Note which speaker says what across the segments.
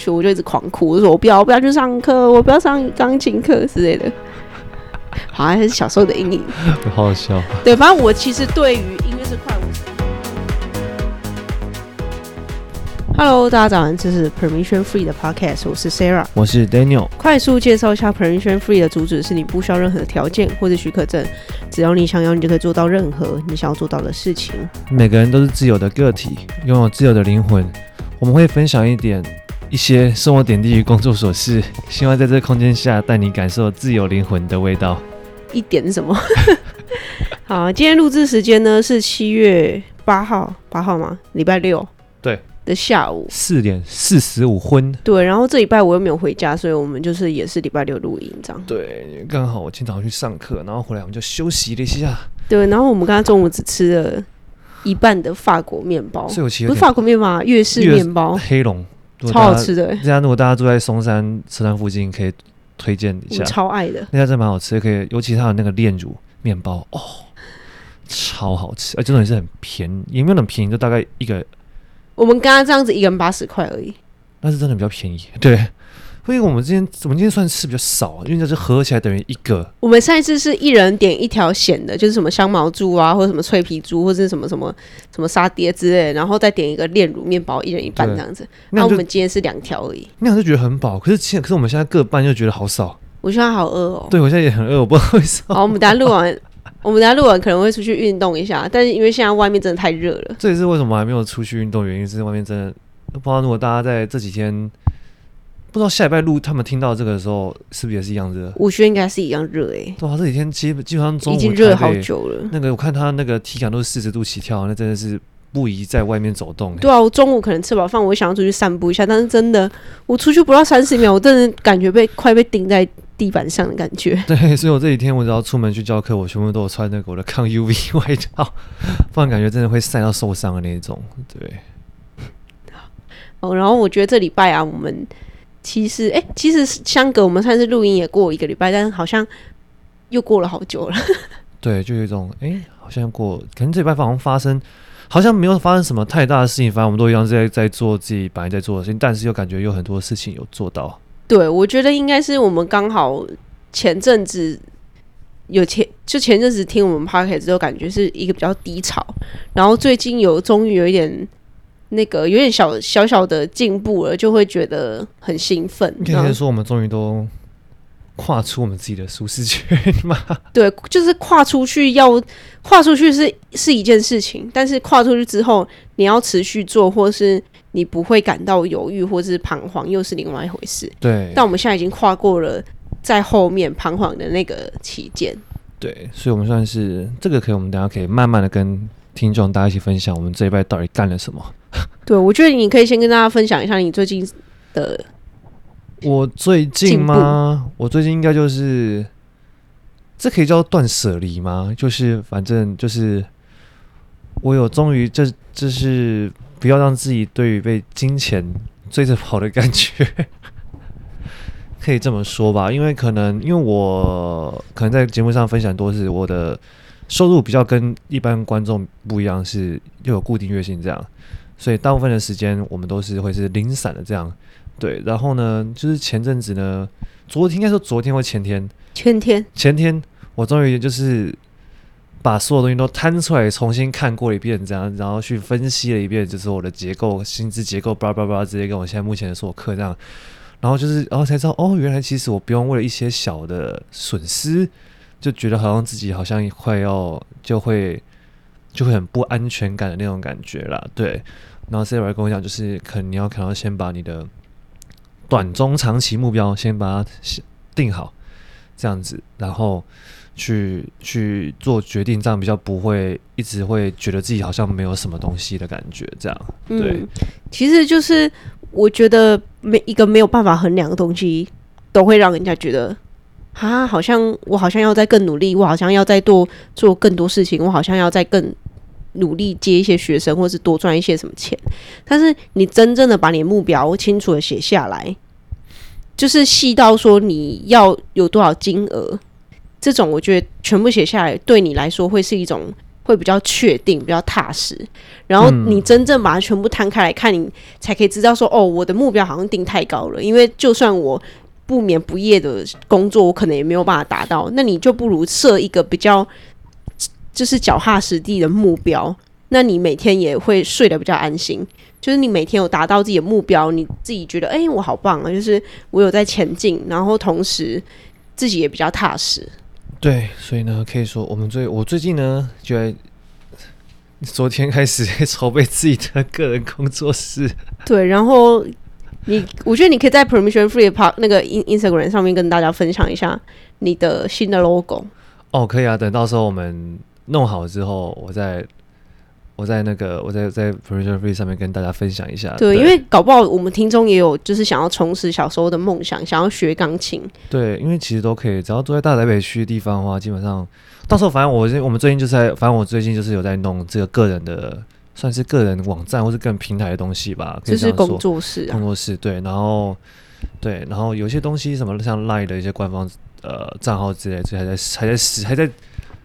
Speaker 1: 所以我就一直狂哭，我说我不要，我不要去上课，我不要上钢琴课之类的。好像还是小时候的阴影，
Speaker 2: 好好笑。
Speaker 1: 对，反正我其实对于音乐是。Hello，大家早上，这是 Permission Free 的 Podcast，我是 Sarah，
Speaker 2: 我是 Daniel。
Speaker 1: 快速介绍一下 Permission Free 的主旨是：你不需要任何的条件或者许可证，只要你想要，你就可以做到任何你想要做到的事情。
Speaker 2: 每个人都是自由的个体，拥有自由的灵魂。我们会分享一点。一些生活点滴与工作琐事，希望在这个空间下带你感受自由灵魂的味道。
Speaker 1: 一点什么？好，今天录制时间呢是七月八号，八号吗？礼拜六。
Speaker 2: 对。
Speaker 1: 的下午
Speaker 2: 四点四十五分。
Speaker 1: 对，然后这礼拜我又没有回家，所以我们就是也是礼拜六录音这样。
Speaker 2: 对，刚好我今天早上去上课，然后回来我们就休息了一下。
Speaker 1: 对，然后我们刚刚中午只吃了一半的法国面包，不是法国面包，粤式面包，
Speaker 2: 黑龙。
Speaker 1: 超好吃的，这
Speaker 2: 家如果大家住在松山车站附近，可以推荐一下。
Speaker 1: 超爱的，
Speaker 2: 那家真蛮好吃的，可以，尤其它的那个炼乳面包哦，超好吃，而且真的是很便宜，也没有很便宜，就大概一个。
Speaker 1: 我们刚刚这样子一个人八十块而已，
Speaker 2: 那是真的比较便宜，对。因为我们今天我们今天算吃比较少，因为这是合起来等于一个。
Speaker 1: 我们上一次是一人点一条咸的，就是什么香茅猪啊，或者什么脆皮猪，或者什么什么什么沙爹之类的，然后再点一个炼乳面包，一人一半这样子。那我们今天是两条而已。
Speaker 2: 那样就觉得很饱，可是现可是我们现在各半又觉得好少。
Speaker 1: 我现在好饿哦。
Speaker 2: 对，我现在也很饿，我不知道为什么。
Speaker 1: 好，我们等下录完，我们等下录完可能会出去运动一下，但是因为现在外面真的太热了。
Speaker 2: 这也是为什么还没有出去运动，原因是外面真的不知道如果大家在这几天。不知道下礼拜录他们听到这个的时候是不是也是一样热？
Speaker 1: 我觉得应该是一样热诶、欸。
Speaker 2: 对啊，这几天基基本上中午已
Speaker 1: 经热好久了。
Speaker 2: 那个我看他那个体感都是四十度起跳，那真的是不宜在外面走动、欸。
Speaker 1: 对啊，我中午可能吃饱饭，我想要出去散步一下，但是真的我出去不到三十秒，我真的感觉被快被钉在地板上的感觉。
Speaker 2: 对，所以我这几天我只要出门去教课，我全部都有穿那个我的抗 UV 外套，不然感觉真的会晒到受伤的那种。对。
Speaker 1: 哦，然后我觉得这礼拜啊，我们。其实，哎、欸，其实相隔我们算是录音也过一个礼拜，但是好像又过了好久了。
Speaker 2: 对，就有一种，哎、欸，好像过，可能这礼拜好像发生，好像没有发生什么太大的事情，反正我们都一样在在做自己本来在做的事情，但是又感觉有很多事情有做到。
Speaker 1: 对，我觉得应该是我们刚好前阵子有前，就前阵子听我们 podcast 之后，感觉是一个比较低潮，然后最近有终于有一点。那个有点小小小的进步了，就会觉得很兴奋。
Speaker 2: 你可以说我们终于都跨出我们自己的舒适圈吗？
Speaker 1: 对，就是跨出去要跨出去是是一件事情，但是跨出去之后，你要持续做，或是你不会感到犹豫或是彷徨，又是另外一回事。
Speaker 2: 对，
Speaker 1: 但我们现在已经跨过了在后面彷徨的那个期间。
Speaker 2: 对，所以我们算是这个，可以我们等下可以慢慢的跟听众大家一起分享，我们这一拜到底干了什么。
Speaker 1: 对，我觉得你可以先跟大家分享一下你最近的。
Speaker 2: 我最近吗？我最近应该就是，这可以叫断舍离吗？就是反正就是，我有终于这这是不要让自己对于被金钱追着跑的感觉，可以这么说吧。因为可能因为我可能在节目上分享多是我的收入比较跟一般观众不一样，是又有固定月薪这样。所以大部分的时间我们都是会是零散的这样，对。然后呢，就是前阵子呢，昨天应该说昨天或前天，
Speaker 1: 前天
Speaker 2: 前天，我终于就是把所有东西都摊出来重新看过一遍，这样，然后去分析了一遍，就是我的结构、薪资结构，叭叭叭，直接跟我现在目前的所有课这样。然后就是，然后才知道，哦，原来其实我不用为了一些小的损失，就觉得好像自己好像快要就会就会很不安全感的那种感觉啦，对。然后 Sarah 跟我讲，就是可能你要可能要先把你的短中长期目标先把它定好，这样子，然后去去做决定，这样比较不会一直会觉得自己好像没有什么东西的感觉，这样。对，
Speaker 1: 嗯，其实就是我觉得每一个没有办法衡量的东西，都会让人家觉得啊，好像我好像要再更努力，我好像要再多做更多事情，我好像要再更。努力接一些学生，或是多赚一些什么钱，但是你真正的把你的目标清楚的写下来，就是细到说你要有多少金额，这种我觉得全部写下来，对你来说会是一种。会比较确定，比较踏实。然后你真正把它全部摊开来看，你才可以知道说，哦，我的目标好像定太高了。因为就算我不眠不夜的工作，我可能也没有办法达到。那你就不如设一个比较就是脚踏实地的目标，那你每天也会睡得比较安心。就是你每天有达到自己的目标，你自己觉得，哎，我好棒啊！就是我有在前进，然后同时自己也比较踏实。
Speaker 2: 对，所以呢，可以说我们最我最近呢，就在 昨天开始筹备自己的个人工作室。
Speaker 1: 对，然后你，我觉得你可以在 Permission Free 的 Park 那个 In Instagram 上面跟大家分享一下你的新的 logo。
Speaker 2: 哦，可以啊，等到时候我们弄好之后，我再。我在那个，我在在 Permission Free 上面跟大家分享一下。
Speaker 1: 对，对因为搞不好我们听众也有就是想要重拾小时候的梦想，想要学钢琴。
Speaker 2: 对，因为其实都可以，只要住在大台北区的地方的话，基本上到时候反正我我们最近就是在，反正我最近就是有在弄这个个人的，算是个人网站或是个人平台的东西吧。
Speaker 1: 就是工作室啊，
Speaker 2: 工作室对，然后对，然后有些东西什么像 Line 的一些官方呃账号之类，这还在还在还在。还在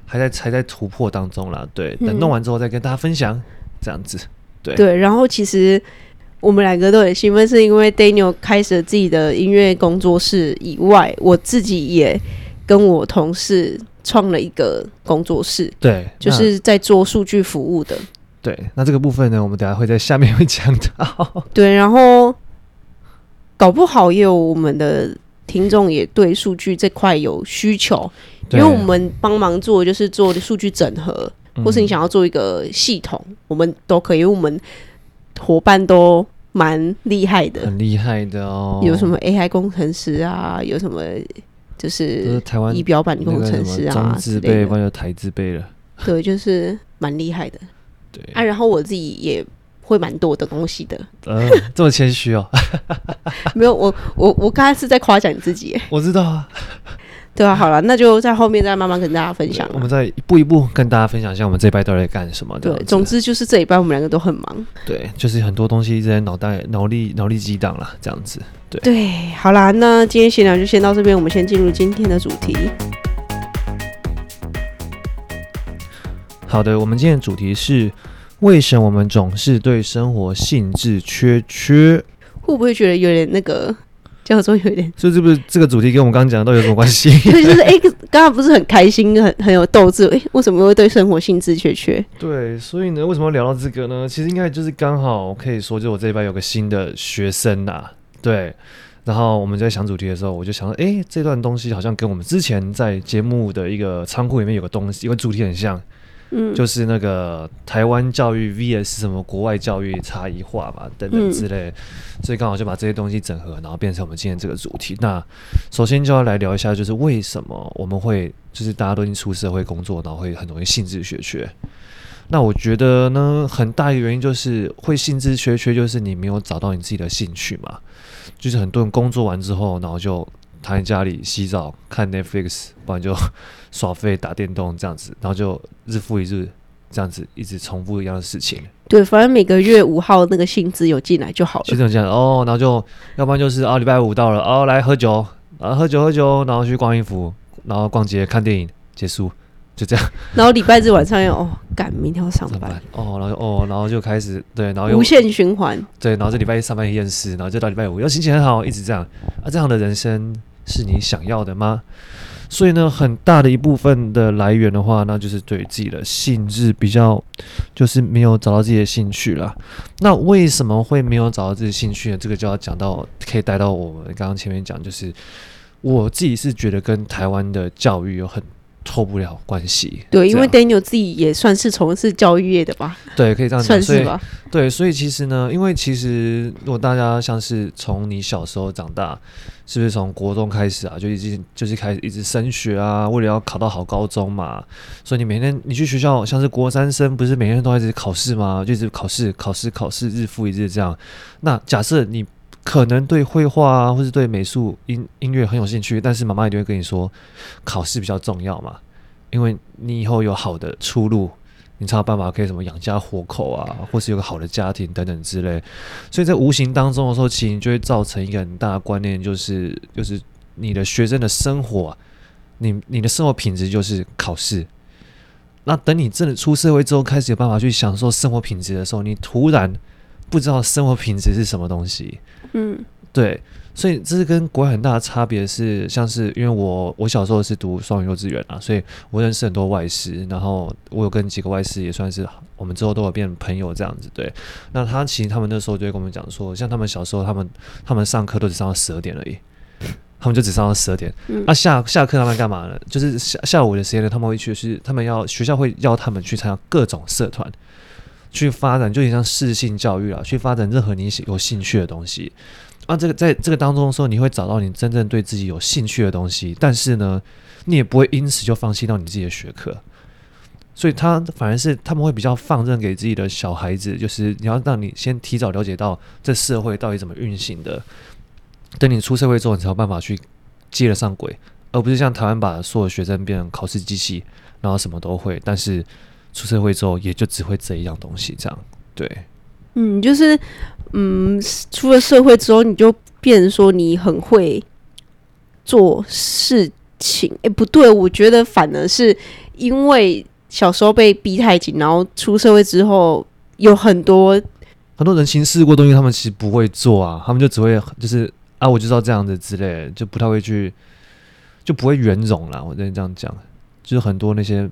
Speaker 2: 还在还在突破当中啦，对，等弄完之后再跟大家分享，嗯、这样子，对
Speaker 1: 对。然后其实我们两个都很兴奋，是因为 Daniel 开始了自己的音乐工作室以外，我自己也跟我同事创了一个工作室，
Speaker 2: 对，
Speaker 1: 就是在做数据服务的。
Speaker 2: 对，那这个部分呢，我们等下会在下面 会讲到。
Speaker 1: 对，然后搞不好也有我们的听众也对数据这块有需求。因为我们帮忙做就是做的数据整合，或是你想要做一个系统，嗯、我们都可以。因为我们伙伴都蛮厉害的，
Speaker 2: 很厉害的哦。
Speaker 1: 有什么 AI 工程师啊，有什么就是台湾仪表板工程师啊，中字辈
Speaker 2: 或者台字辈了。
Speaker 1: 对，就是蛮厉害的。
Speaker 2: 对
Speaker 1: 啊，然后我自己也会蛮多的东西的。
Speaker 2: 嗯，这么谦虚哦。
Speaker 1: 没有，我我我刚才是在夸奖你自己。
Speaker 2: 我知道啊。
Speaker 1: 对啊，好了，那就在后面再慢慢跟大家分享。
Speaker 2: 我们再一步一步跟大家分享一下，我们这一拜到底在干什么。
Speaker 1: 对，总之就是这一拜我们两个都很忙。
Speaker 2: 对，就是很多东西一直在脑袋、脑力、脑力激荡了，这样子。对
Speaker 1: 对，好啦，那今天闲聊就先到这边，我们先进入今天的主题。
Speaker 2: 好的，我们今天的主题是为什么我们总是对生活兴致缺缺？
Speaker 1: 会不会觉得有点那个？叫做有点，
Speaker 2: 所以这不是这个主题跟我们刚刚讲的都有什么关系？
Speaker 1: 对，就是哎，刚刚不是很开心，很很有斗志，哎，为什么会对生活兴致缺缺？
Speaker 2: 对，所以呢，为什么要聊到这个呢？其实应该就是刚好可以说，就我这一班有个新的学生呐、啊，对，然后我们在想主题的时候，我就想说，哎，这段东西好像跟我们之前在节目的一个仓库里面有个东西，一个主题很像。嗯，就是那个台湾教育 VS 什么国外教育差异化嘛，等等之类，嗯、所以刚好就把这些东西整合，然后变成我们今天这个主题。那首先就要来聊一下，就是为什么我们会，就是大家都已经出社会工作，然后会很容易兴致缺缺。那我觉得呢，很大一个原因就是会兴致缺缺，就是你没有找到你自己的兴趣嘛。就是很多人工作完之后，然后就。躺在家里洗澡看 Netflix，不然就 耍废打电动这样子，然后就日复一日这样子一直重复一样的事情。
Speaker 1: 对，反正每个月五号那个薪资有进来就好了。
Speaker 2: 就这样哦，然后就要不然就是啊，礼拜五到了哦，来喝酒，啊喝酒喝酒，然后去逛衣服，然后逛街看电影，结束就这样。
Speaker 1: 然后礼拜日晚上要哦赶明天要上班，班
Speaker 2: 哦，然后哦然后就开始对，然后又
Speaker 1: 无限循环。对，
Speaker 2: 然后这礼拜一上班一件事，然后就到礼拜五又心情很好，一直这样啊，这样的人生。是你想要的吗？所以呢，很大的一部分的来源的话，那就是对自己的性质比较，就是没有找到自己的兴趣了。那为什么会没有找到自己兴趣呢？这个就要讲到，可以带到我们刚刚前面讲，就是我自己是觉得跟台湾的教育有很脱不了关系。
Speaker 1: 对，因为 Daniel 自己也算是从事教育业的吧？
Speaker 2: 对，可以这样讲，
Speaker 1: 算是吧。
Speaker 2: 对，所以其实呢，因为其实如果大家像是从你小时候长大。是不是从国中开始啊，就已经就是开始一直升学啊，为了要考到好高中嘛，所以你每天你去学校，像是国三生，不是每天都在这里考试吗？就一直考试、考试、考试，日复一日这样。那假设你可能对绘画啊，或是对美术、音音乐很有兴趣，但是妈妈一定会跟你说，考试比较重要嘛，因为你以后有好的出路。你才有办法可以什么养家活口啊，或是有个好的家庭等等之类，所以在无形当中的时候，其实就会造成一个很大的观念，就是就是你的学生的生活，啊你你的生活品质就是考试，那等你真的出社会之后，开始有办法去享受生活品质的时候，你突然不知道生活品质是什么东西。
Speaker 1: 嗯，
Speaker 2: 对，所以这是跟国外很大的差别是，像是因为我我小时候是读双语幼稚园啊，所以我认识很多外师，然后我有跟几个外师也算是我们之后都有变朋友这样子。对，那他其实他们那时候就会跟我们讲说，像他们小时候，他们他们上课都只上到十二点而已。他们就只上到十二点，那、嗯啊、下下课他们干嘛呢？就是下下午的时间呢，他们会去，是他们要学校会要他们去参加各种社团，去发展，就有点像适性教育啊，去发展任何你有兴趣的东西。啊，这个在这个当中的时候，你会找到你真正对自己有兴趣的东西，但是呢，你也不会因此就放弃到你自己的学科。所以他反而是他们会比较放任给自己的小孩子，就是你要让你先提早了解到这社会到底怎么运行的。等你出社会之后，你才有办法去接得上轨，而不是像台湾把所有学生变成考试机器，然后什么都会，但是出社会之后也就只会这一样东西，这样对。
Speaker 1: 嗯，就是嗯，出了社会之后，你就变成说你很会做事情。哎、欸，不对，我觉得反而是因为小时候被逼太紧，然后出社会之后有很多
Speaker 2: 很多人情世故东西，他们其实不会做啊，他们就只会就是。啊，我就知道这样子之类，就不太会去，就不会圆融啦。我跟你这样讲，就是很多那些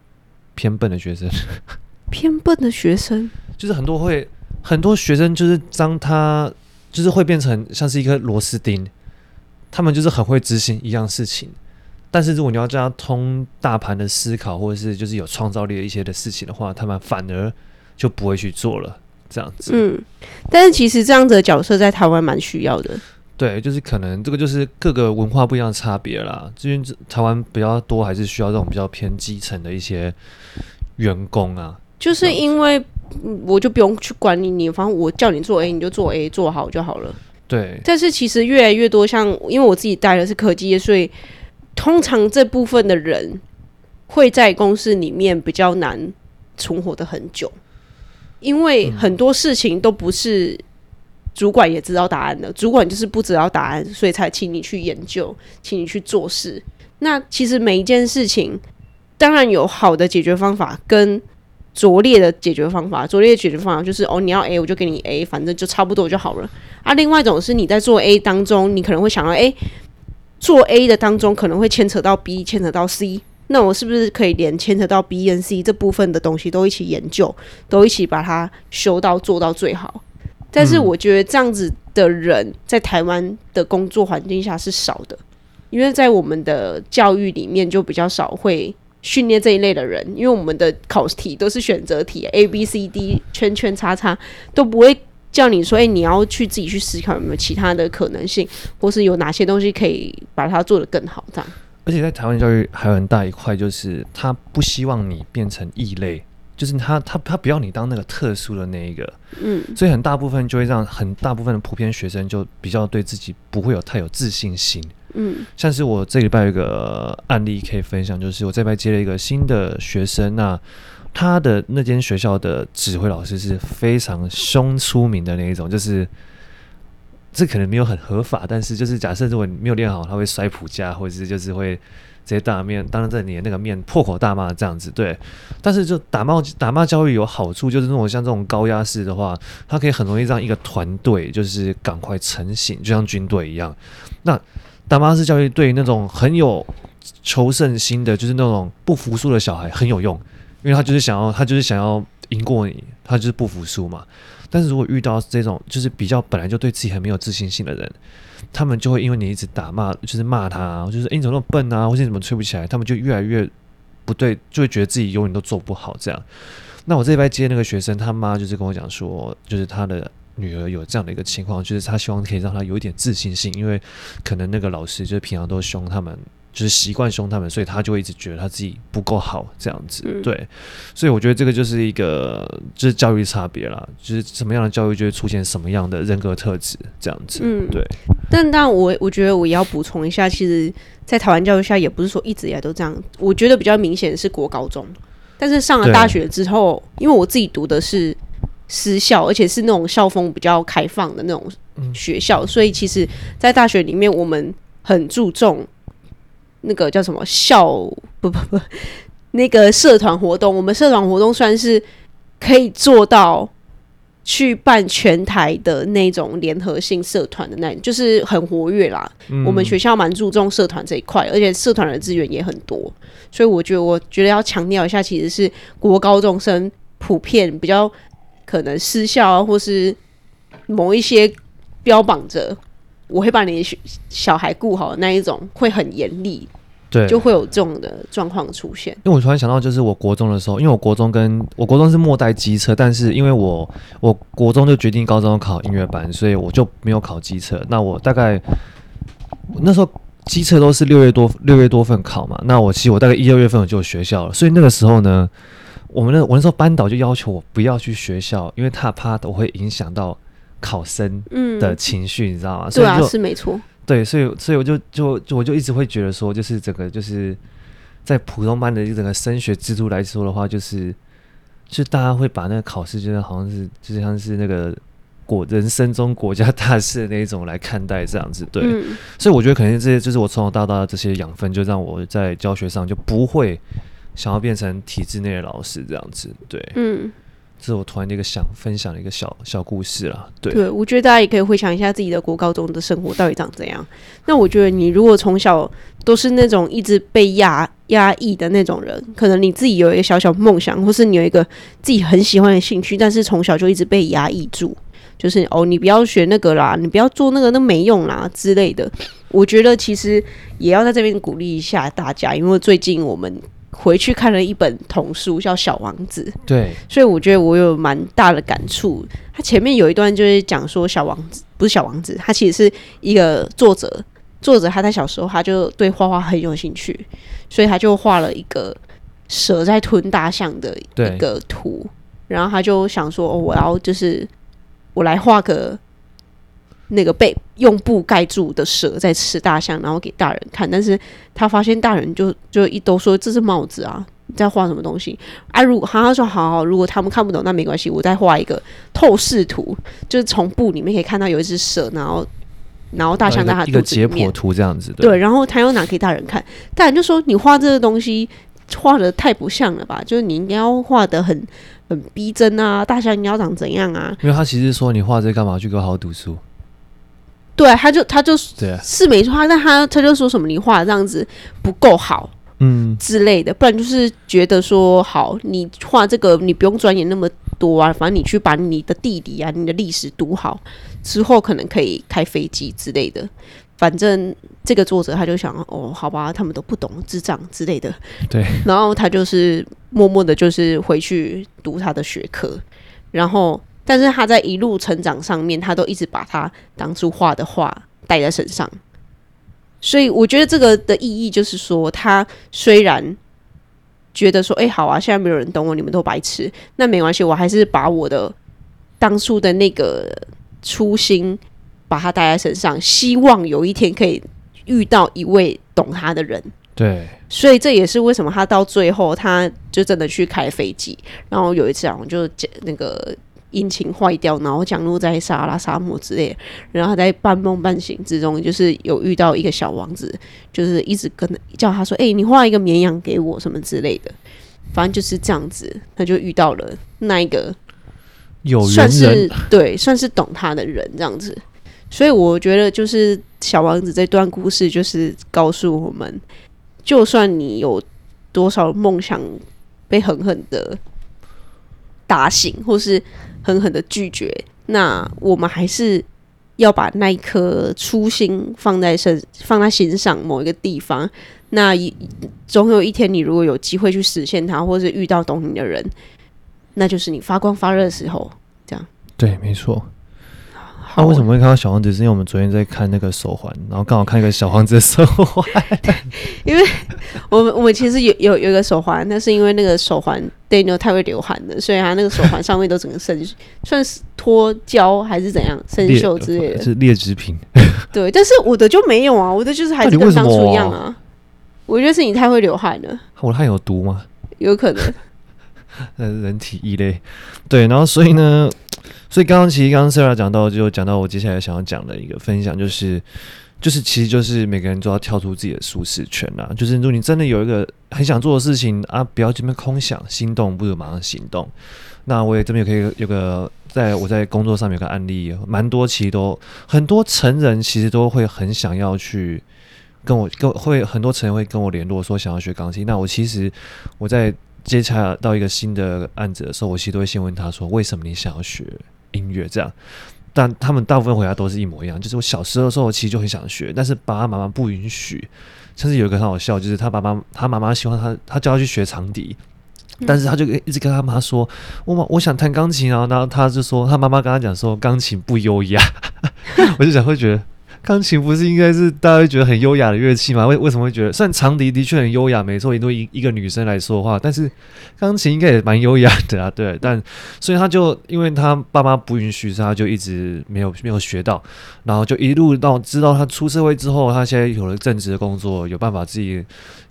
Speaker 2: 偏笨的学生，
Speaker 1: 偏笨的学生，
Speaker 2: 就是很多会很多学生，就是当他就是会变成像是一颗螺丝钉，他们就是很会执行一样事情，但是如果你要叫他通大盘的思考，或者是就是有创造力的一些的事情的话，他们反而就不会去做了。这样子，
Speaker 1: 嗯，但是其实这样子的角色在台湾蛮需要的。
Speaker 2: 对，就是可能这个就是各个文化不一样的差别啦。因为台湾比较多，还是需要这种比较偏基层的一些员工啊。
Speaker 1: 就是因为我就不用去管你，你反正我叫你做 A，你就做 A，做好就好了。
Speaker 2: 对。
Speaker 1: 但是其实越来越多，像因为我自己带的是科技业，所以通常这部分的人会在公司里面比较难存活的很久，因为很多事情都不是。主管也知道答案了，主管就是不知道答案，所以才请你去研究，请你去做事。那其实每一件事情，当然有好的解决方法跟拙劣的解决方法。拙劣的解决方法就是哦，你要 A，我就给你 A，反正就差不多就好了。啊，另外一种是你在做 A 当中，你可能会想到，诶，做 A 的当中可能会牵扯到 B，牵扯到 C，那我是不是可以连牵扯到 B 跟 C 这部分的东西都一起研究，都一起把它修到做到最好？但是我觉得这样子的人在台湾的工作环境下是少的，因为在我们的教育里面就比较少会训练这一类的人，因为我们的考题都是选择题，A B C D 圈圈叉叉都不会叫你说，哎，你要去自己去思考有没有其他的可能性，或是有哪些东西可以把它做得更好这样。
Speaker 2: 而且在台湾教育还有很大一块，就是他不希望你变成异类。就是他，他他不要你当那个特殊的那一个，嗯，所以很大部分就会让很大部分的普遍学生就比较对自己不会有太有自信心，嗯，像是我这礼拜有一个案例可以分享，就是我这礼拜接了一个新的学生，那他的那间学校的指挥老师是非常凶出名的那一种，就是这可能没有很合法，但是就是假设如果你没有练好，他会摔谱架，或者是就是会。直接打面，当着你的那个面破口大骂这样子，对。但是就打骂打骂教育有好处，就是那种像这种高压式的话，它可以很容易让一个团队就是赶快成型，就像军队一样。那打骂式教育对那种很有求胜心的，就是那种不服输的小孩很有用，因为他就是想要他就是想要赢过你，他就是不服输嘛。但是如果遇到这种就是比较本来就对自己很没有自信心的人，他们就会因为你一直打骂，就是骂他，就是诶，你怎么那么笨啊，或者你怎么吹不起来，他们就越来越不对，就会觉得自己永远都做不好这样。那我这礼拜接那个学生，他妈就是跟我讲说，就是他的女儿有这样的一个情况，就是他希望可以让他有一点自信心，因为可能那个老师就是平常都凶他们。就是习惯凶他们，所以他就会一直觉得他自己不够好这样子，嗯、对，所以我觉得这个就是一个就是教育差别啦，就是什么样的教育就会出现什么样的人格特质这样子，嗯，对。
Speaker 1: 但但我我觉得我也要补充一下，其实，在台湾教育下也不是说一直以来都这样，我觉得比较明显的是国高中，但是上了大学之后，因为我自己读的是私校，而且是那种校风比较开放的那种学校，嗯、所以其实，在大学里面我们很注重。那个叫什么校不不不那个社团活动，我们社团活动算是可以做到去办全台的那种联合性社团的那种，就是很活跃啦。嗯、我们学校蛮注重社团这一块，而且社团的资源也很多，所以我觉得我觉得要强调一下，其实是国高中生普遍比较可能私校啊，或是某一些标榜着我会把你的小孩顾好的那一种，会很严厉。对，就会有这种的状况出现。
Speaker 2: 因为我突然想到，就是我国中的时候，因为我国中跟我国中是末代机车，但是因为我我国中就决定高中考音乐班，所以我就没有考机车。那我大概那时候机车都是六月多六月多份考嘛，那我其实我大概一二月份我就有学校了，所以那个时候呢，我们那我那时候班导就要求我不要去学校，因为他怕我会影响到考生的情绪，嗯、你知道吗？
Speaker 1: 对啊，是没错。
Speaker 2: 对，所以所以我就就就我就一直会觉得说，就是整个就是在普通班的一整个升学制度来说的话，就是就大家会把那个考试，就是好像是就像是那个国人生中国家大事的那一种来看待这样子。对，嗯、所以我觉得可能这些就是我从小到大的这些养分，就让我在教学上就不会想要变成体制内的老师这样子。对，嗯。这是我突然的一个想分享的一个小小故事啦，对，
Speaker 1: 对，我觉得大家也可以回想一下自己的国高中的生活到底长怎样。那我觉得你如果从小都是那种一直被压压抑的那种人，可能你自己有一个小小梦想，或是你有一个自己很喜欢的兴趣，但是从小就一直被压抑住，就是哦，你不要学那个啦，你不要做那个，那没用啦之类的。我觉得其实也要在这边鼓励一下大家，因为最近我们。回去看了一本童书，叫《小王子》。
Speaker 2: 对，
Speaker 1: 所以我觉得我有蛮大的感触。他前面有一段就是讲说，小王子不是小王子，他其实是一个作者。作者他在小时候他就对画画很有兴趣，所以他就画了一个蛇在吞大象的一个图。然后他就想说，哦，我要就是我来画个。那个被用布盖住的蛇在吃大象，然后给大人看，但是他发现大人就就一都说这是帽子啊，你在画什么东西？啊，如果他说好好，如果他们看不懂那没关系，我再画一个透视图，就是从布里面可以看到有一只蛇，然后然后大象在他肚子里面，一个解
Speaker 2: 剖图这样子
Speaker 1: 对，对，然后他又拿给大人看，大人就说你画这个东西画的太不像了吧，就是你应该要画的很很逼真啊，大象你要长怎样啊？
Speaker 2: 因为他其实说你画这干嘛？去给我好好读书。
Speaker 1: 对，他就他就是没错，但他他就说什么你画这样子不够好，嗯之类的，不然就是觉得说好，你画这个你不用钻研那么多啊，反正你去把你的地理啊、你的历史读好之后，可能可以开飞机之类的。反正这个作者他就想哦，好吧，他们都不懂智障之类的，
Speaker 2: 对，
Speaker 1: 然后他就是默默的，就是回去读他的学科，然后。但是他在一路成长上面，他都一直把他当初画的画带在身上，所以我觉得这个的意义就是说，他虽然觉得说，哎、欸，好啊，现在没有人懂我，你们都白痴，那没关系，我还是把我的当初的那个初心把它带在身上，希望有一天可以遇到一位懂他的人。
Speaker 2: 对，
Speaker 1: 所以这也是为什么他到最后，他就真的去开飞机，然后有一次啊，我就那个。引擎坏掉，然后降落在撒哈拉沙漠之类，然后他在半梦半醒之中，就是有遇到一个小王子，就是一直跟叫他说：“哎、欸，你画一个绵羊给我，什么之类的。”反正就是这样子，他就遇到了那一个
Speaker 2: 有人，
Speaker 1: 算是对，算是懂他的人这样子。所以我觉得，就是小王子这段故事，就是告诉我们，就算你有多少梦想被狠狠的打醒，或是狠狠的拒绝，那我们还是要把那一颗初心放在身，放在心上某一个地方。那一总有一天，你如果有机会去实现它，或是遇到懂你的人，那就是你发光发热的时候。这样
Speaker 2: 对，没错。他、啊、为什么会看到小王子？是因为我们昨天在看那个手环，然后刚好看一个小王子的手环。
Speaker 1: 因为我们我们其实有有有一个手环，但是因为那个手环 Daniel 太会流汗了，所以他那个手环上面都整个生，算是脱胶还是怎样生锈之类的，
Speaker 2: 是劣质品。
Speaker 1: 对，但是我的就没有啊，我的就是还是跟当初一样啊。我觉得是你太会流汗了。
Speaker 2: 我的汗有毒吗？
Speaker 1: 有可能。
Speaker 2: 人体异类。对，然后所以呢？所以刚刚其实刚刚 Sarah 讲到，就讲到我接下来想要讲的一个分享，就是就是其实就是每个人都要跳出自己的舒适圈啦。就是如果你真的有一个很想做的事情啊，不要这边空想，心动不如马上行动。那我也这边也可以有个，在我在工作上面有个案例，蛮多其实都很多成人其实都会很想要去跟我跟会很多成人会跟我联络说想要学钢琴。那我其实我在接洽到一个新的案子的时候，我其实都会先问他说，为什么你想要学音乐这样。但他们大部分回答都是一模一样，就是我小时候的时候，其实就很想学，但是爸爸妈妈不允许。甚至有一个很好笑，就是他爸爸他妈妈希望他，他叫他去学长笛，但是他就一直跟他妈说：“我妈我想弹钢琴啊。”然后他就说，他妈妈跟他讲说，钢琴不优雅。我就想会觉得。钢琴不是应该是大家会觉得很优雅的乐器吗？为为什么会觉得？虽然长笛的确很优雅，没错，因为一一个女生来说的话，但是钢琴应该也蛮优雅的啊。对，但所以他就因为他爸妈不允许，所以他就一直没有没有学到，然后就一路到知道他出社会之后，他现在有了正职的工作，有办法自己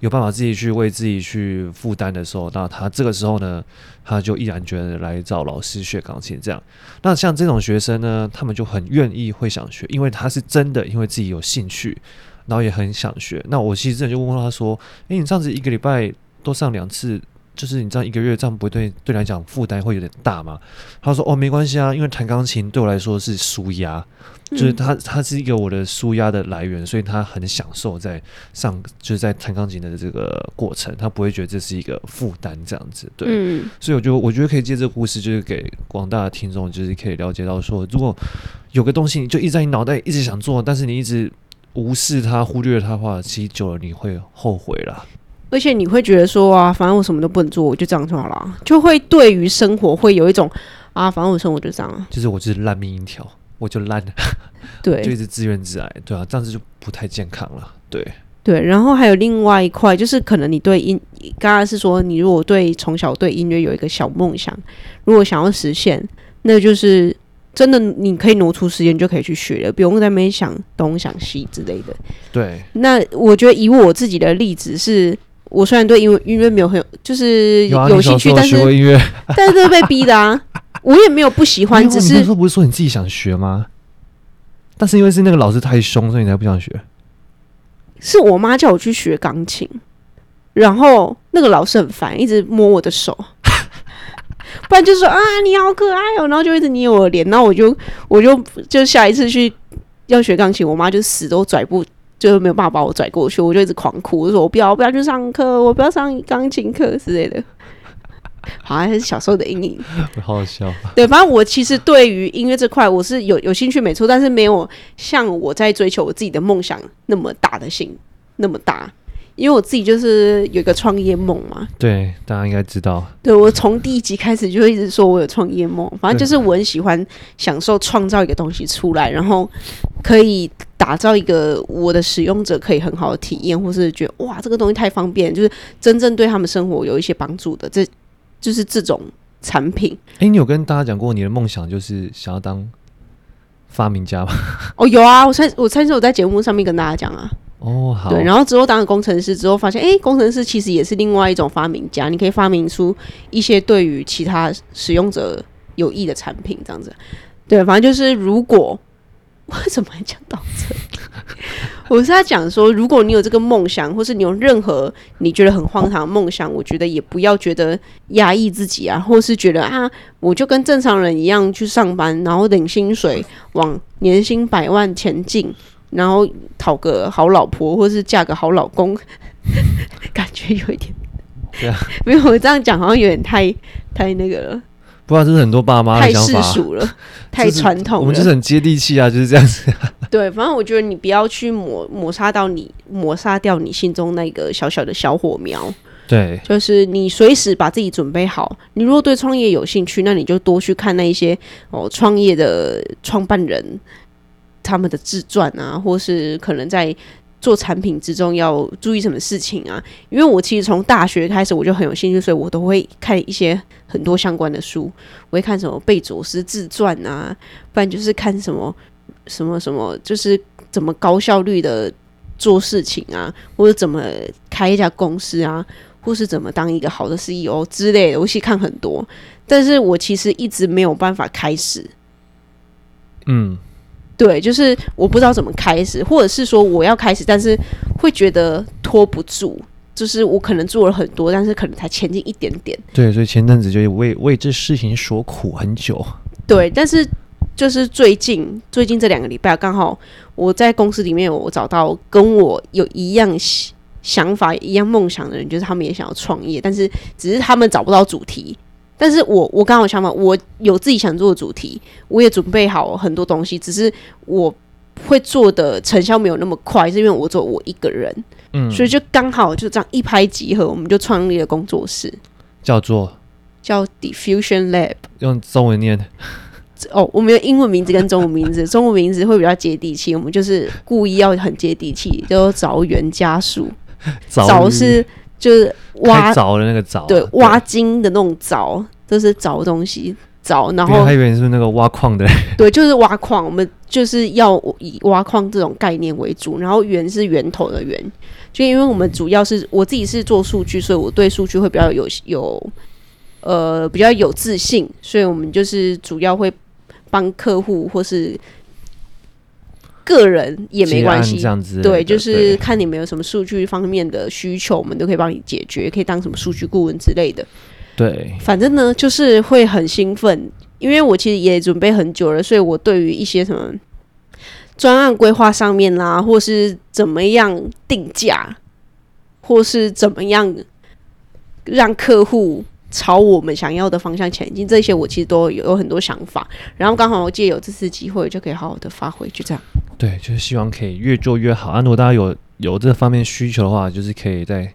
Speaker 2: 有办法自己去为自己去负担的时候，那他这个时候呢，他就毅然决然来找老师学钢琴。这样，那像这种学生呢，他们就很愿意会想学，因为他是真的。因为自己有兴趣，然后也很想学。那我其实之前就问过他说：“诶，你上次一个礼拜都上两次，就是你知道一个月这样不会对对你来讲负担会有点大吗？”他说：“哦，没关系啊，因为弹钢琴对我来说是舒压，就是他他是一个我的舒压的来源，所以他很享受在上就是在弹钢琴的这个过程，他不会觉得这是一个负担这样子。对，嗯、所以我就我觉得可以借这个故事，就是给广大的听众，就是可以了解到说，如果。有个东西，你就一直在你脑袋一直想做，但是你一直无视它、忽略它的话，其实久了你会后悔啦。
Speaker 1: 而且你会觉得说啊，反正我什么都不能做，我就这样就好了，就会对于生活会有一种啊，反正我生活就这样，
Speaker 2: 就是我就是烂命一条，我就烂了，
Speaker 1: 对，
Speaker 2: 就一直自怨自艾，对啊，这样子就不太健康了，对
Speaker 1: 对。然后还有另外一块，就是可能你对音，刚刚是说你如果对从小对音乐有一个小梦想，如果想要实现，那就是。真的，你可以挪出时间就可以去学了，不用在那边想东想西之类的。
Speaker 2: 对。
Speaker 1: 那我觉得以我自己的例子是，我虽然对音乐音乐没有很有，就是有兴趣，但是 但是都是被逼的啊。我也没有不喜欢，只是
Speaker 2: 那时候不是说你自己想学吗？但是因为是那个老师太凶，所以你才不想学。
Speaker 1: 是我妈叫我去学钢琴，然后那个老师很烦，一直摸我的手。不然就说啊，你好可爱哦，然后就一直捏我的脸，然后我就我就就下一次去要学钢琴，我妈就死都拽不，就没有办法把我拽过去，我就一直狂哭，我说我不要，我不要去上课，我不要上钢琴课之类的。好像还是小时候的阴影，
Speaker 2: 好好笑。
Speaker 1: 对，反正我其实对于音乐这块我是有有兴趣没错，但是没有像我在追求我自己的梦想那么大的心那么大。因为我自己就是有一个创业梦嘛，
Speaker 2: 对，大家应该知道。
Speaker 1: 对，我从第一集开始就一直说我有创业梦，反正就是我很喜欢享受创造一个东西出来，然后可以打造一个我的使用者可以很好的体验，或是觉得哇这个东西太方便，就是真正对他们生活有一些帮助的，这就是这种产品。
Speaker 2: 哎，你有跟大家讲过你的梦想就是想要当发明家吗？
Speaker 1: 哦，有啊，我上我上次我在节目上面跟大家讲啊。
Speaker 2: 哦，好。
Speaker 1: 对，然后之后当了工程师之后，发现哎，工程师其实也是另外一种发明家，你可以发明出一些对于其他使用者有益的产品，这样子。对，反正就是如果 为什么讲到这？我是在讲说，如果你有这个梦想，或是你有任何你觉得很荒唐的梦想，我觉得也不要觉得压抑自己啊，或是觉得啊，我就跟正常人一样去上班，然后领薪水，往年薪百万前进。然后讨个好老婆，或是嫁个好老公，感觉有一点，对啊，没有我这样讲好像有点太太那个了。
Speaker 2: 不然这是很多爸妈
Speaker 1: 太世俗了，太传统了。
Speaker 2: 我们就是很接地气啊，就是这样子。
Speaker 1: 对，反正我觉得你不要去抹抹杀到你抹杀掉你心中那个小小的小火苗。
Speaker 2: 对，
Speaker 1: 就是你随时把自己准备好。你如果对创业有兴趣，那你就多去看那一些哦创业的创办人。他们的自传啊，或是可能在做产品之中要注意什么事情啊？因为我其实从大学开始我就很有兴趣，所以我都会看一些很多相关的书。我会看什么贝佐斯自传啊，不然就是看什么什么什么，就是怎么高效率的做事情啊，或者怎么开一家公司啊，或是怎么当一个好的 CEO 之类的。我其实看很多，但是我其实一直没有办法开始。
Speaker 2: 嗯。
Speaker 1: 对，就是我不知道怎么开始，或者是说我要开始，但是会觉得拖不住，就是我可能做了很多，但是可能才前进一点点。
Speaker 2: 对，所以前阵子就为为这事情所苦很久。
Speaker 1: 对，但是就是最近最近这两个礼拜，刚好我在公司里面，我找到跟我有一样想法、一样梦想的人，就是他们也想要创业，但是只是他们找不到主题。但是我我刚好想法，我有自己想做的主题，我也准备好很多东西，只是我会做的成效没有那么快，是因为我做我一个人，嗯，所以就刚好就这样一拍即合，我们就创立了工作室，
Speaker 2: 叫做
Speaker 1: 叫 Diffusion Lab，
Speaker 2: 用中文念。
Speaker 1: 哦，我们有英文名字跟中文名字，中文名字会比较接地气，我们就是故意要很接地气，叫做凿圆加速，凿是。就是挖
Speaker 2: 凿的那个凿，
Speaker 1: 对，挖金的那种凿，就是凿东西凿。然后
Speaker 2: 我还以为你是那个挖矿的，
Speaker 1: 对，就是挖矿。我们就是要以挖矿这种概念为主，然后源是源头的源。就因为我们主要是我自己是做数据，所以我对数据会比较有有呃比较有自信，所以我们就是主要会帮客户或是。个人也没关系，对，就是看你们有什么数据方面的需求，我们都可以帮你解决，可以当什么数据顾问之类的。
Speaker 2: 对，
Speaker 1: 反正呢，就是会很兴奋，因为我其实也准备很久了，所以我对于一些什么专案规划上面啦，或是怎么样定价，或是怎么样让客户。朝我们想要的方向前进，这些我其实都有有很多想法。然后刚好我借有这次机会，就可以好好的发挥，就这样。
Speaker 2: 对，就是希望可以越做越好。啊，如果大家有有这方面需求的话，就是可以在。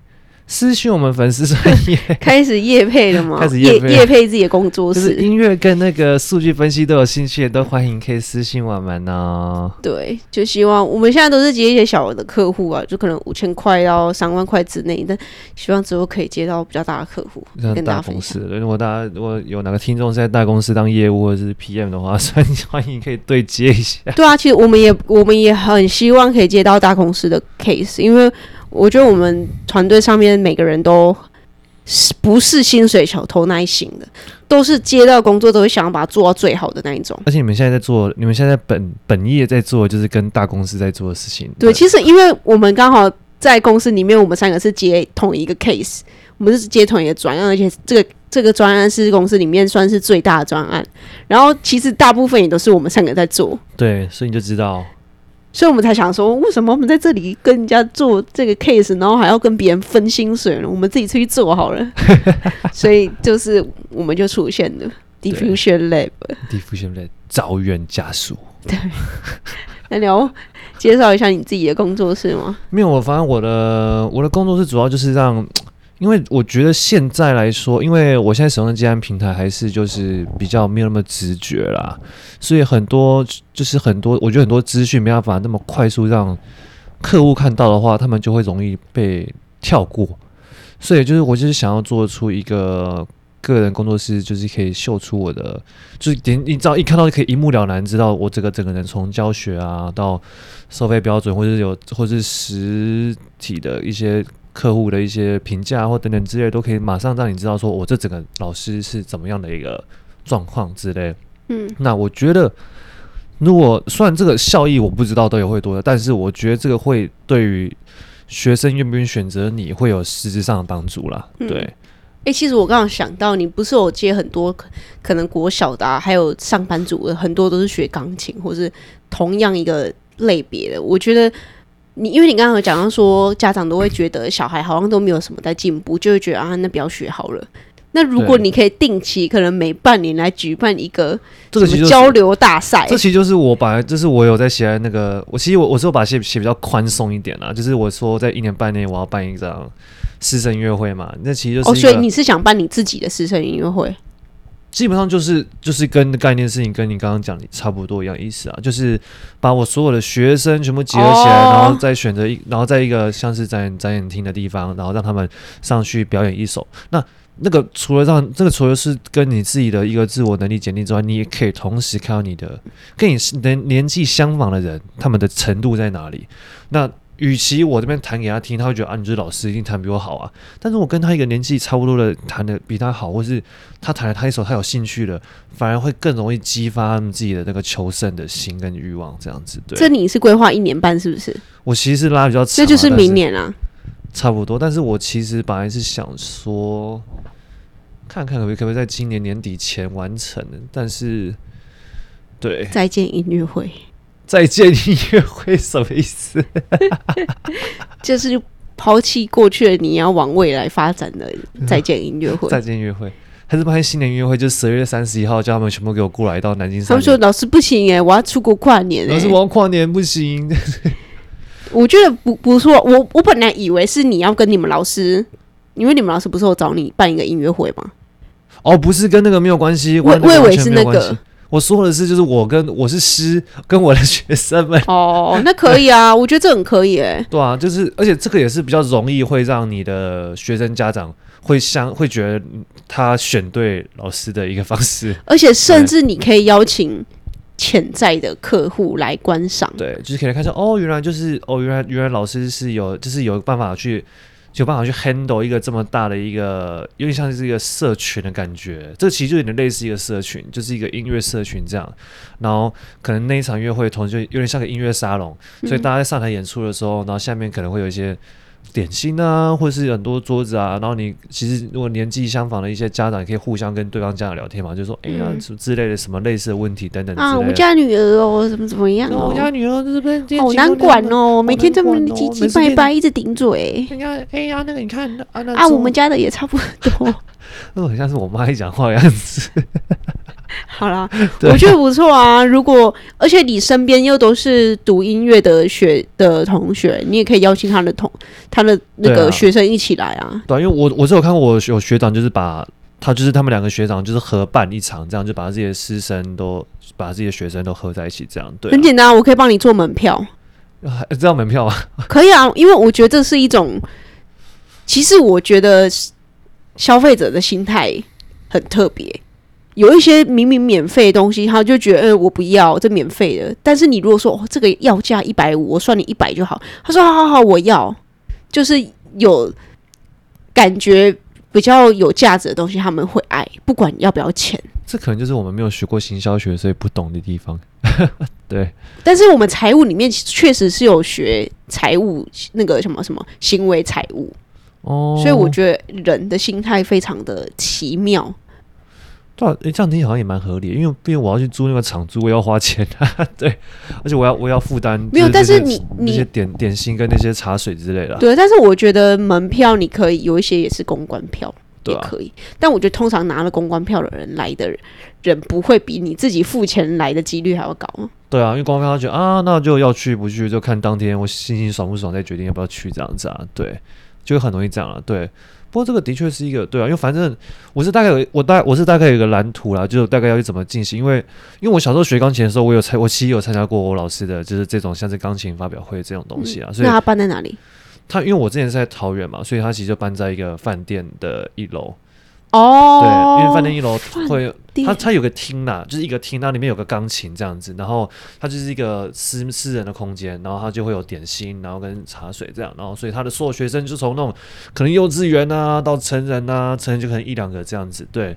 Speaker 2: 私讯我们粉丝专业
Speaker 1: 开始夜配了吗？
Speaker 2: 开始业配，
Speaker 1: 业配自己的工作室，
Speaker 2: 音乐跟那个数据分析都有兴趣的，都欢迎可以私信我们哦。
Speaker 1: 对，就希望我们现在都是接一些小的客户啊，就可能五千块到三万块之内，但希望之后可以接到比较大的客户，
Speaker 2: 跟大公司。如果大家如果有哪个听众在大公司当业务或者是 PM 的话，欢迎可以对接一下。
Speaker 1: 对啊，其实我们也我们也很希望可以接到大公司的 case，因为。我觉得我们团队上面每个人都是不是薪水小偷那一型的，都是接到工作都会想要把它做到最好的那一种。
Speaker 2: 而且你们现在在做，你们现在本本业在做，就是跟大公司在做的事情。
Speaker 1: 对，其实因为我们刚好在公司里面，我们三个是接同一个 case，我们是接同一个专案，而且这个这个专案是公司里面算是最大的专案。然后其实大部分也都是我们三个在做。
Speaker 2: 对，所以你就知道。
Speaker 1: 所以我们才想说，为什么我们在这里跟人家做这个 case，然后还要跟别人分薪水呢？我们自己出去做好了。所以就是我们就出现了 Diffusion Lab，Diffusion
Speaker 2: Lab 凿圆加速。
Speaker 1: 对，那你要介绍一下你自己的工作室吗？
Speaker 2: 没有，我反正我的我的工作室主要就是让。因为我觉得现在来说，因为我现在使用的接案平台还是就是比较没有那么直觉啦，所以很多就是很多，我觉得很多资讯没办法那么快速让客户看到的话，他们就会容易被跳过。所以就是我就是想要做出一个个人工作室，就是可以秀出我的，就是点你知道一看到就可以一目了然，知道我这个整个人从教学啊到收费标准，或者有或者是实体的一些。客户的一些评价或等等之类，都可以马上让你知道，说我这整个老师是怎么样的一个状况之类。嗯，那我觉得，如果虽然这个效益，我不知道都有会多的，但是我觉得这个会对于学生愿不愿意选择你会有实质上的帮助啦。对，哎、嗯
Speaker 1: 欸，其实我刚刚想到，你不是有接很多可能国小的、啊，还有上班族的，很多都是学钢琴或是同样一个类别的，我觉得。你因为你刚刚有讲到说，家长都会觉得小孩好像都没有什么在进步，就会觉得啊，那不要学好了。那如果你可以定期，可能每半年来举办一个什么交流大赛，
Speaker 2: 这其实就是我本来就是我有在写那个，我其实我我是我把写写比较宽松一点啦，就是我说在一年半内我要办一场师生音乐会嘛，那其实就是
Speaker 1: 哦，所以你是想办你自己的师生音乐会？
Speaker 2: 基本上就是就是跟概念事情跟你刚刚讲的差不多一样意思啊，就是把我所有的学生全部集合起来，然后再选择一，然后在一个像是展展演厅的地方，然后让他们上去表演一首。那那个除了让这个除了是跟你自己的一个自我能力检定之外，你也可以同时看到你的跟你年年纪相仿的人他们的程度在哪里。那与其我这边弹给他听，他会觉得啊，你这老师一定弹比我好啊。但是我跟他一个年纪差不多的弹的比他好，或是他弹了他一首他有兴趣的，反而会更容易激发他们自己的那个求胜的心跟欲望，这样子。对，
Speaker 1: 这你是规划一年半是不是？
Speaker 2: 我其实是拉比较长，
Speaker 1: 这就是明年啊，
Speaker 2: 差不多。但是我其实本来是想说，看看可不可不可以在今年年底前完成，但是，对，
Speaker 1: 再见音乐会。
Speaker 2: 再见音乐会什么意思？
Speaker 1: 就是抛弃过去的你，要往未来发展的 再见音乐会。
Speaker 2: 再见音乐会，还是办新年音乐会？就十二月三十一号，叫他们全部给我过来到南京。
Speaker 1: 他们说：“老师不行哎，我要出国跨年。”老
Speaker 2: 师，我要跨年不行。
Speaker 1: 我觉得不不错。我我本来以为是你要跟你们老师，因为你们老师不是有找你办一个音乐会吗？
Speaker 2: 哦，不是跟那个没有关系，
Speaker 1: 我我以为是那个。
Speaker 2: 我说的是，就是我跟我是师跟我的学生们
Speaker 1: 哦，那可以啊，我觉得这很可以哎。
Speaker 2: 对啊，就是而且这个也是比较容易会让你的学生家长会相会觉得他选对老师的一个方式，
Speaker 1: 而且甚至你可以邀请潜在的客户来观赏，
Speaker 2: 对，就是可以看一下哦，原来就是哦，原来原来老师是有就是有办法去。有办法去 handle 一个这么大的一个，有点像是一个社群的感觉。这其实就有点类似一个社群，就是一个音乐社群这样。然后可能那一场音乐会同时有点像个音乐沙龙，所以大家在上台演出的时候，然后下面可能会有一些。点心啊，或者是很多桌子啊，然后你其实如果年纪相仿的一些家长，也可以互相跟对方家长聊天嘛，就说哎呀，什么之类的，什么类似的问题等等
Speaker 1: 啊，我们家女儿哦，怎么怎么样哦，
Speaker 2: 我家女儿是不是
Speaker 1: 好难管哦，每天这么唧唧拜拜，一直顶嘴。
Speaker 2: 人家哎呀，那个你看啊那，
Speaker 1: 啊，我们家的也差不多，
Speaker 2: 那很像是我妈一讲话的样子。
Speaker 1: 好啦，我觉得不错啊。如果而且你身边又都是读音乐的学的同学，你也可以邀请他的同他的那个学生一起来啊。
Speaker 2: 对啊，因为我我是有看过，我有学长就是把他就是他们两个学长就是合办一场，这样就把自己的师生都把自己的学生都合在一起，这样对啊。
Speaker 1: 很简单，我可以帮你做门票。
Speaker 2: 知道门票吗？
Speaker 1: 可以啊，因为我觉得这是一种，其实我觉得消费者的心态很特别。有一些明明免费的东西，他就觉得，呃、欸，我不要，这免费的。但是你如果说，哦，这个要价一百五，我算你一百就好。他说，好好好，我要，就是有感觉比较有价值的东西，他们会爱，不管要不要钱。
Speaker 2: 这可能就是我们没有学过行销学，所以不懂的地方。对，
Speaker 1: 但是我们财务里面确实是有学财务那个什么什么行为财务哦，所以我觉得人的心态非常的奇妙。
Speaker 2: 对、啊，诶，这样听起来好像也蛮合理，因为毕竟我要去租那个场租，我要花钱，对，而且我要我要负担。
Speaker 1: 没有，但是你
Speaker 2: 那些点点心跟那些茶水之类的。
Speaker 1: 对，但是我觉得门票你可以有一些也是公关票，也可以。啊、但我觉得通常拿了公关票的人来的人，人不会比你自己付钱来的几率还要高。
Speaker 2: 对啊，因为公关票他觉得啊，那就要去不去就看当天我心情爽不爽再决定要不要去这样子啊，对，就很容易这样啊，对。不过这个的确是一个对啊，因为反正我是大概有我大我是大概有一个蓝图啦，就是大概要去怎么进行。因为因为我小时候学钢琴的时候，我有参我其实有参加过我老师的就是这种像是钢琴发表会这种东西啊。所以
Speaker 1: 那他搬在哪里？
Speaker 2: 他因为我之前是在桃园嘛，所以他其实就搬在一个饭店的一楼。
Speaker 1: 哦，
Speaker 2: 对，因为饭店一楼会，它它有个厅呐，就是一个厅，那里面有个钢琴这样子，然后它就是一个私私人的空间，然后它就会有点心，然后跟茶水这样，然后所以他的所有学生就从那种可能幼稚园啊到成人啊，成人就可能一两个这样子，对，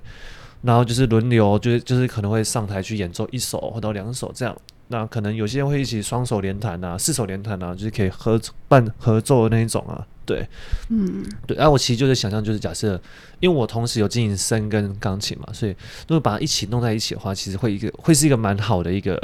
Speaker 2: 然后就是轮流，就是就是可能会上台去演奏一首或者两首这样。那可能有些人会一起双手连弹啊，四手连弹啊，就是可以合伴合奏的那一种啊，对，嗯，对。然后我其实就是想象，就是假设，因为我同时有经营声跟钢琴嘛，所以如果把它一起弄在一起的话，其实会一个会是一个蛮好的一个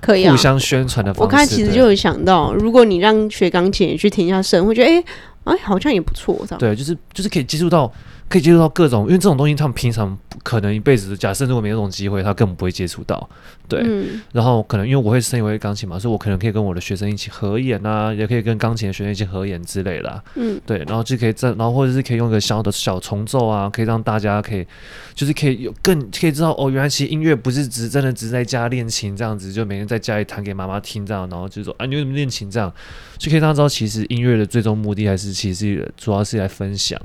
Speaker 2: 可以互相宣传的方式。
Speaker 1: 我刚才其实就有想到，如果你让学钢琴也去听一下声，会觉得哎哎好像也不错，这样。
Speaker 2: 对，就是就是可以接触到。可以接触到各种，因为这种东西他们平常不可能一辈子。假设如果没有这种机会，他根本不会接触到。对，嗯、然后可能因为我会身为钢琴嘛，所以我可能可以跟我的学生一起合演啊，也可以跟钢琴的学生一起合演之类的、啊。嗯，对，然后就可以在，然后或者是可以用一个小的小重奏啊，可以让大家可以，就是可以有更可以知道哦，原来其实音乐不是只真的只在家练琴这样子，就每天在家里弹给妈妈听这样，然后就说啊，你为什么练琴这样，就可以让他知道其实音乐的最终目的还是其实主要是来分享。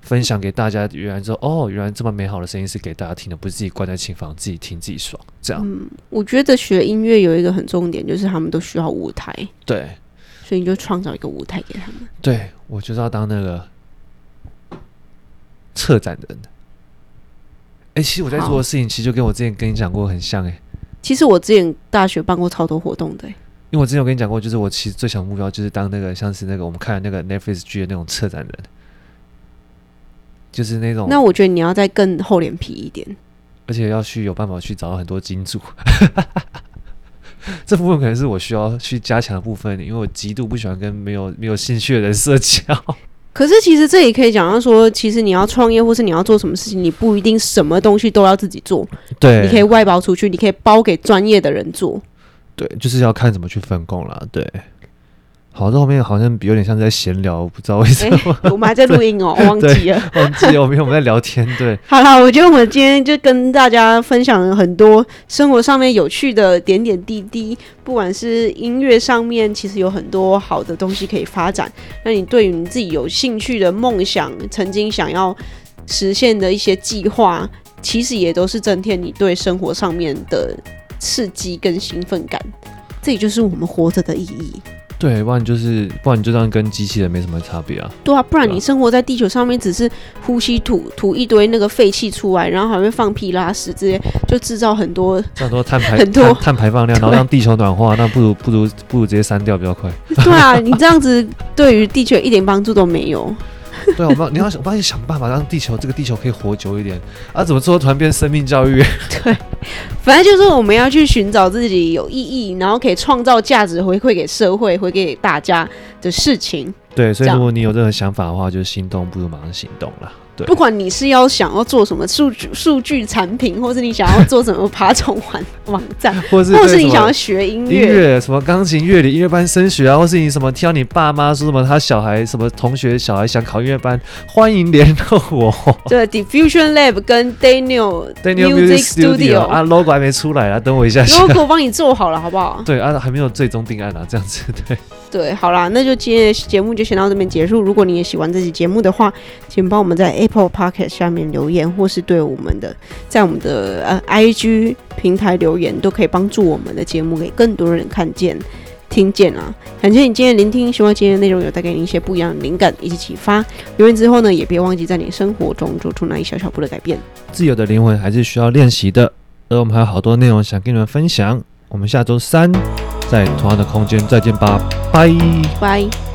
Speaker 2: 分享给大家，原来之后哦，原来这么美好的声音是给大家听的，不是自己关在琴房自己听自己爽这样。
Speaker 1: 嗯，我觉得学音乐有一个很重点，就是他们都需要舞台。
Speaker 2: 对，
Speaker 1: 所以你就创造一个舞台给他们。
Speaker 2: 对，我就是要当那个策展人。哎、欸，其实我在做的事情，其实就跟我之前跟你讲过很像、欸。哎，
Speaker 1: 其实我之前大学办过超多活动的、欸。
Speaker 2: 因为我之前有跟你讲过，就是我其实最想目标就是当那个像是那个我们看的那个 Netflix 剧的那种策展人，就是那种。
Speaker 1: 那我觉得你要再更厚脸皮一点，
Speaker 2: 而且要去有办法去找到很多金主。这部分可能是我需要去加强的部分，因为我极度不喜欢跟没有没有兴趣的人社交。
Speaker 1: 可是其实这也可以讲到说，其实你要创业或是你要做什么事情，你不一定什么东西都要自己做。
Speaker 2: 对，
Speaker 1: 你可以外包出去，你可以包给专业的人做。
Speaker 2: 对，就是要看怎么去分工了。对，好，这后面好像有点像在闲聊，不知道为什么。
Speaker 1: 欸、我们还在录音哦，我忘记了，
Speaker 2: 忘记了，我们我们在聊天。对，
Speaker 1: 好了，我觉得我们今天就跟大家分享了很多生活上面有趣的点点滴滴，不管是音乐上面，其实有很多好的东西可以发展。那你对于你自己有兴趣的梦想，曾经想要实现的一些计划，其实也都是增添你对生活上面的。刺激跟兴奋感，这也就是我们活着的意义。
Speaker 2: 对，不然就是，不然你就这样跟机器人没什么差别啊。
Speaker 1: 对啊，不然你生活在地球上面，只是呼吸吐吐一堆那个废气出来，然后还会放屁拉屎这些，就制造很多
Speaker 2: 很多碳排
Speaker 1: 很多碳，
Speaker 2: 碳排放量，然后让地球暖化，那不如不如不如直接删掉比较快。
Speaker 1: 对啊，你这样子对于地球一点帮助都没有。
Speaker 2: 对啊，我们你要想，帮你想办法让地球这个地球可以活久一点啊！怎么做突然变生命教育？
Speaker 1: 对，反正就是我们要去寻找自己有意义，然后可以创造价值回馈给社会、回馈给大家的事情。
Speaker 2: 对，所以如果你有任何想法的话，就心动不如马上行动了。对，
Speaker 1: 不管你是要想要做什么数据数据产品，或是你想要做什么爬虫网网站，或是或是你想要学音乐，
Speaker 2: 音乐什么钢琴、乐理、音乐班升学啊，或是你什么听到你爸妈说什么他小孩什么同学小孩想考音乐班，欢迎联络我。
Speaker 1: 对，Diffusion Lab 跟 Daniel
Speaker 2: Daniel Music Studio 啊，logo 还没出来啊，等我一下下。
Speaker 1: logo 帮你做好了，好不好？
Speaker 2: 对啊，还没有最终定案啊，这样子对。
Speaker 1: 对，好啦，那就今天节目就先到这边结束。如果你也喜欢这期节目的话，请帮我们在 Apple Podcast 下面留言，或是对我们的在我们的呃 IG 平台留言，都可以帮助我们的节目给更多人看见、听见啊！感谢你今天聆听，希望今天的内容有带给你一些不一样的灵感以及启发。留言之后呢，也别忘记在你生活中做出那一小小步的改变。
Speaker 2: 自由的灵魂还是需要练习的，而我们还有好多内容想跟你们分享。我们下周三。在同样的空间再见吧，拜拜。